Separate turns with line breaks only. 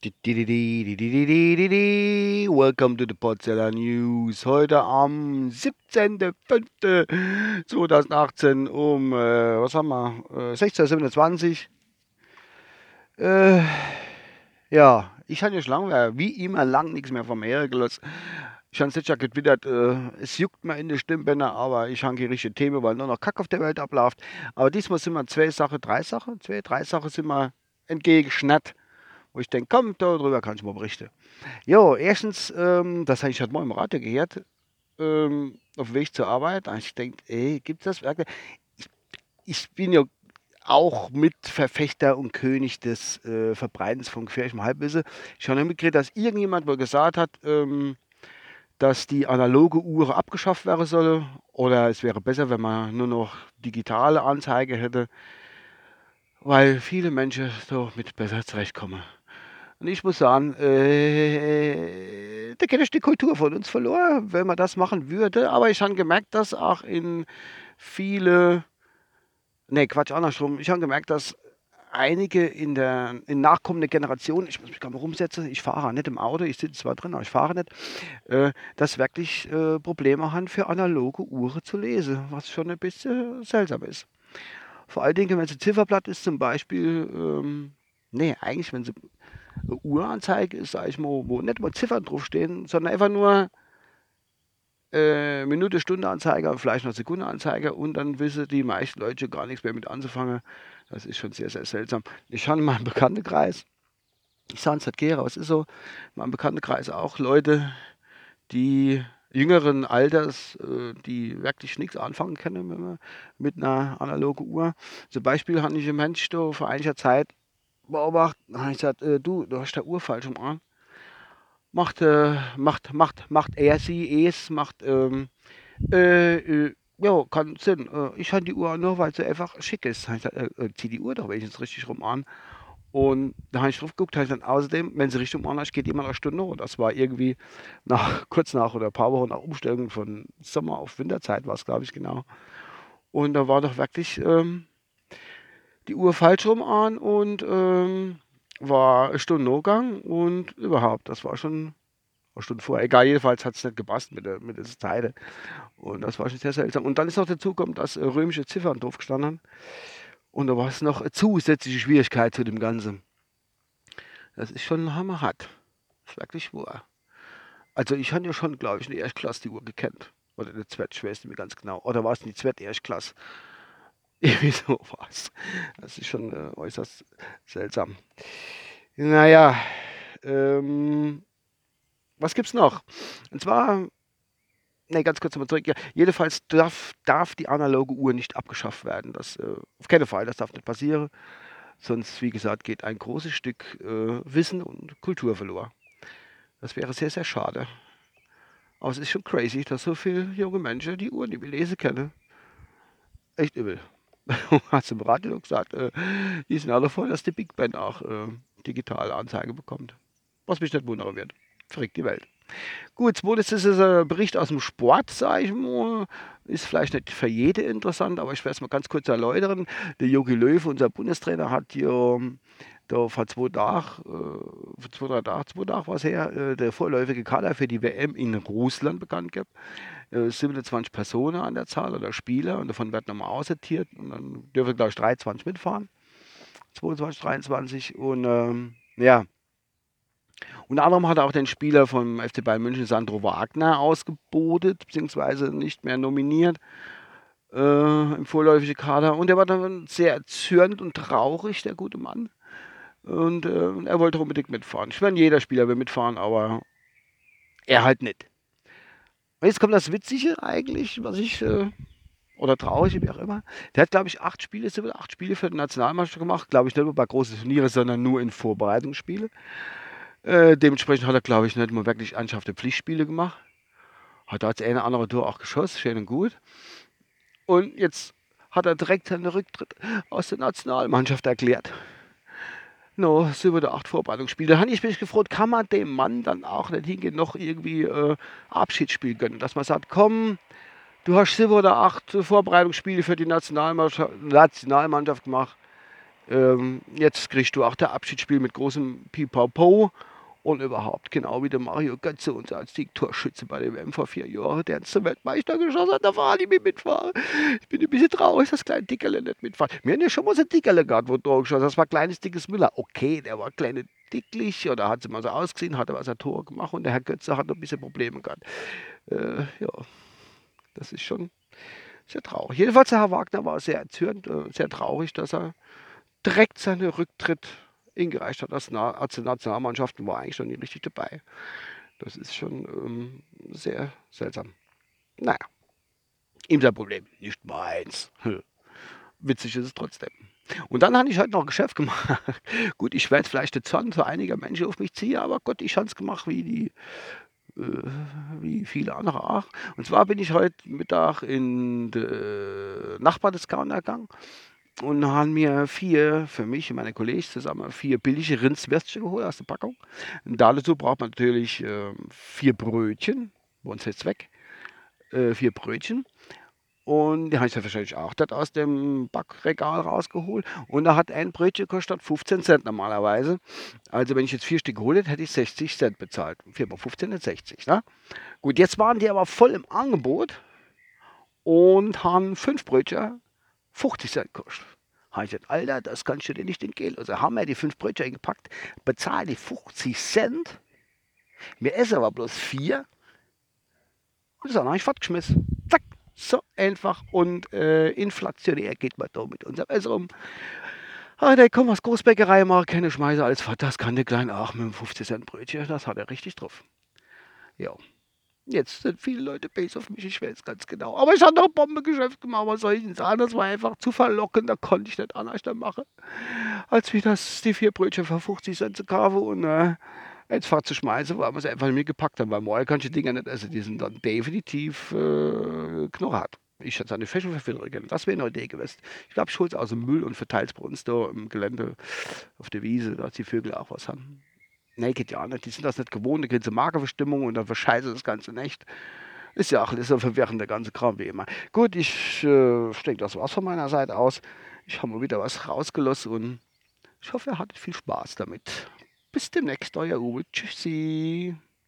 Welcome to the Potsdamer News. Heute am 17.05.2018 um, äh, was haben wir, äh, 16.27 äh, Ja, ich habe ja schon lange, wie immer, lang nichts mehr vom Meer gelassen. Ich habe jetzt ja getwittert, äh, es juckt mir in den Stimmbänder, aber ich habe die richtige Themen, weil nur noch Kack auf der Welt abläuft. Aber diesmal sind wir zwei Sachen, drei Sachen, zwei, drei Sachen sind wir entgegengeschnappt wo ich denke, komm, darüber kann ich mal berichten. Jo, erstens, ähm, das habe ich heute mal im Radio gehört, ähm, auf dem Weg zur Arbeit. Da ich denke, ey, gibt es das Werk? Ich, ich, bin ja auch Mitverfechter und König des äh, Verbreitens von gefährlichem Halbwissen. Ich habe mitgekriegt, dass irgendjemand wohl gesagt hat, ähm, dass die analoge Uhr abgeschafft werden solle oder es wäre besser, wenn man nur noch digitale Anzeige hätte, weil viele Menschen so mit besser zurechtkommen. Und ich muss sagen, äh, da geht die Kultur von uns verloren, wenn man das machen würde. Aber ich habe gemerkt, dass auch in viele, nee, Quatsch, andersrum. Ich habe gemerkt, dass einige in der in nachkommende Generation, ich muss mich gar mal rumsetzen, ich fahre nicht im Auto, ich sitze zwar drin, aber ich fahre nicht, äh, dass wirklich äh, Probleme haben, für analoge Uhren zu lesen, was schon ein bisschen seltsam ist. Vor allen Dingen, wenn es ein Zifferblatt ist zum Beispiel, ähm, nee, eigentlich, wenn sie Uhranzeige ist, sag ich mal, wo nicht mal Ziffern draufstehen, sondern einfach nur äh, Minute, Stunde Anzeige, vielleicht noch Sekunde Anzeige und dann wissen die meisten Leute gar nichts mehr mit anzufangen. Das ist schon sehr, sehr seltsam. Ich habe in meinem Bekanntenkreis, ich sage es gerne, aber es ist so, in meinem Bekanntenkreis auch Leute, die jüngeren Alters, äh, die wirklich nichts anfangen können mit einer analogen Uhr. Zum Beispiel habe ich einen Mensch vor einiger Zeit beobachtet. Dann habe ich gesagt, äh, du, du hast der Uhr falsch um an. Macht, äh, macht, macht, macht er sie es, macht, ähm, äh, äh, ja, kann Sinn. Äh, ich habe die Uhr nur, weil sie einfach schick ist. Dann ich gesagt, äh, zieh die Uhr doch wenigstens richtig rum an. Und da habe ich drauf geguckt, habe ich dann außerdem, wenn sie richtig um ist, geht immer eine Stunde. Und das war irgendwie nach, kurz nach oder ein paar Wochen nach Umstellung von Sommer auf Winterzeit war es, glaube ich, genau. Und da war doch wirklich, ähm, die Uhr falsch rum an und ähm, war eine Stunde Notgang und überhaupt, das war schon eine Stunde vorher. Egal, jedenfalls hat es nicht gepasst mit der, mit der Zeit. Und das war schon sehr seltsam. Und dann ist noch dazu gekommen, dass äh, römische Ziffern drauf gestanden Und da war es noch eine zusätzliche Schwierigkeit zu dem Ganzen. Das ist schon hammerhart. Das ist wirklich wahr. Also ich habe ja schon, glaube ich, eine Erstklasse die Uhr gekannt. Oder eine Zwett, ich weiß nicht mehr ganz genau. Oder war es die Zwett Erstklasse? Irgendwie sowas. Das ist schon äh, äußerst seltsam. Naja, ähm, was gibt's noch? Und zwar, ne, ganz kurz nochmal zurück. Ja, jedenfalls darf, darf die analoge Uhr nicht abgeschafft werden. Das äh, auf keinen Fall, das darf nicht passieren. Sonst, wie gesagt, geht ein großes Stück äh, Wissen und Kultur verloren. Das wäre sehr, sehr schade. Aber es ist schon crazy, dass so viele junge Menschen die Uhren, die wir lesen können, echt übel. hast du im Radio gesagt, äh, die sind alle voll, dass die Big Band auch äh, digitale Anzeige bekommt. Was mich nicht wundern wird. Verrückt die Welt. Gut, zweites ist ein Bericht aus dem Sport, sage ich mal. Ist vielleicht nicht für jede interessant, aber ich werde es mal ganz kurz erläutern. Der Jogi Löw, unser Bundestrainer, hat hier da vor zwei Tagen, äh, zwei, drei Tagen, zwei Tagen war es her, äh, der vorläufige Kader für die WM in Russland bekannt gegeben. Äh, 27 Personen an der Zahl oder Spieler und davon wird nochmal aussortiert und dann dürfen, glaube ich, 23 mitfahren. 22, 23 und ähm, ja. Unter anderem hat er auch den Spieler vom FC Bayern München, Sandro Wagner, ausgebotet, beziehungsweise nicht mehr nominiert äh, im vorläufigen Kader. Und er war dann sehr erzürnt und traurig, der gute Mann. Und äh, er wollte unbedingt mitfahren. Ich meine, jeder Spieler will mitfahren, aber er halt nicht. Jetzt kommt das Witzige eigentlich, was ich, äh, oder traurig, wie auch immer. Der hat, glaube ich, acht Spiele, acht Spiele für die Nationalmannschaft gemacht. Glaube ich, nicht nur bei großen Turnieren, sondern nur in Vorbereitungsspiele. Äh, dementsprechend hat er, glaube ich, nicht mal wirklich ernsthafte Pflichtspiele gemacht. Hat als eine andere Tour auch geschossen, schön und gut. Und jetzt hat er direkt seinen Rücktritt aus der Nationalmannschaft erklärt. No, sieben oder acht Vorbereitungsspiele. Da habe ich mich gefreut, kann man dem Mann dann auch nicht hingehen, noch irgendwie äh, Abschiedsspiel gönnen. Dass man sagt, komm, du hast sieben oder acht Vorbereitungsspiele für die Nationalmannschaft, Nationalmannschaft gemacht. Ähm, jetzt kriegst du auch der Abschiedsspiel mit großem Pipapo und überhaupt, genau wie der Mario Götze, unser als Siegtorschütze bei dem WM vor vier Jahren, der ins Weltmeister geschossen hat, da war ich nicht mitfahren. Ich bin ein bisschen traurig, dass kleine Dickerle nicht mitfahren. Wir haben ja schon mal so ein Dickerle gehabt, wo da geschossen Das war ein kleines, dickes Müller. Okay, der war kleine dicklich oder hat sie mal so ausgesehen, hat aber sein Tor gemacht und der Herr Götze hat ein bisschen Probleme gehabt. Äh, ja, das ist schon sehr traurig. Jedenfalls, der Herr Wagner war sehr erzürnt, äh, sehr traurig, dass er direkt seinen Rücktritt eingereicht hat als, Na als Nationalmannschaft und war eigentlich noch nie richtig dabei. Das ist schon ähm, sehr seltsam. Naja, ihm sein Problem, nicht meins. Witzig ist es trotzdem. Und dann habe ich halt noch Geschäft gemacht. Gut, ich werde vielleicht den Zorn für einige Menschen auf mich ziehen, aber Gott, ich habe es gemacht wie die äh, wie viele andere auch. Und zwar bin ich heute Mittag in den Nachbardiscounter gegangen und haben mir vier, für mich und meine Kollegen zusammen, vier billige Rindswürstchen geholt aus der Packung. Und dazu braucht man natürlich äh, vier Brötchen, bei uns jetzt weg, äh, vier Brötchen. Und die habe ich ja wahrscheinlich auch dort aus dem Backregal rausgeholt. Und da hat ein Brötchen gekostet 15 Cent normalerweise. Also wenn ich jetzt vier Stück geholt hätte, hätte ich 60 Cent bezahlt. 4 mal 15 ist 60. Ne? Gut, jetzt waren die aber voll im Angebot und haben fünf Brötchen 50 Cent gekostet. Habe ich gesagt, Alter, das kannst du dir nicht entgehen. Also haben wir die fünf Brötchen gepackt, bezahle die 50 Cent. Wir essen aber bloß vier. Und dann habe ich fortgeschmissen. Zack. So einfach und äh, inflationär geht man da mit unserem Essen um. Ah, der kommt aus Großbäckerei, macht keine Schmeiße als Vater. Das kann der Kleine auch mit einem 50 Cent Brötchen. Das hat er richtig drauf. Ja. Jetzt sind viele Leute base auf mich, ich weiß ganz genau. Aber ich habe noch ein Bombengeschäft gemacht, was soll ich denn sagen? Das war einfach zu verlockend, da konnte ich nicht anders machen. Als wie das die vier Brötchen für 50 Cent zu kaufen und äh, ins Fahrt zu schmeißen, weil wir es einfach nicht gepackt haben. Weil morgen kannst du die Dinger nicht essen. Die sind dann definitiv äh, knurrhart. Ich hätte eine Fächerverfilterung Das wäre eine Idee gewesen. Ich glaube, ich hole es aus dem Müll und verteile es bei uns da im Gelände auf der Wiese, dass die Vögel auch was haben. Geht ja nicht. Die sind das nicht gewohnt. Da kriegen sie Magerverstimmung und dann verscheißen das Ganze nicht. Ist ja auch ist ja verwirrend, der ganze Kram wie immer. Gut, ich äh, denke, das war's von meiner Seite aus. Ich habe mal wieder was rausgelassen und ich hoffe, ihr hattet viel Spaß damit. Bis demnächst, euer Uwe. Tschüssi.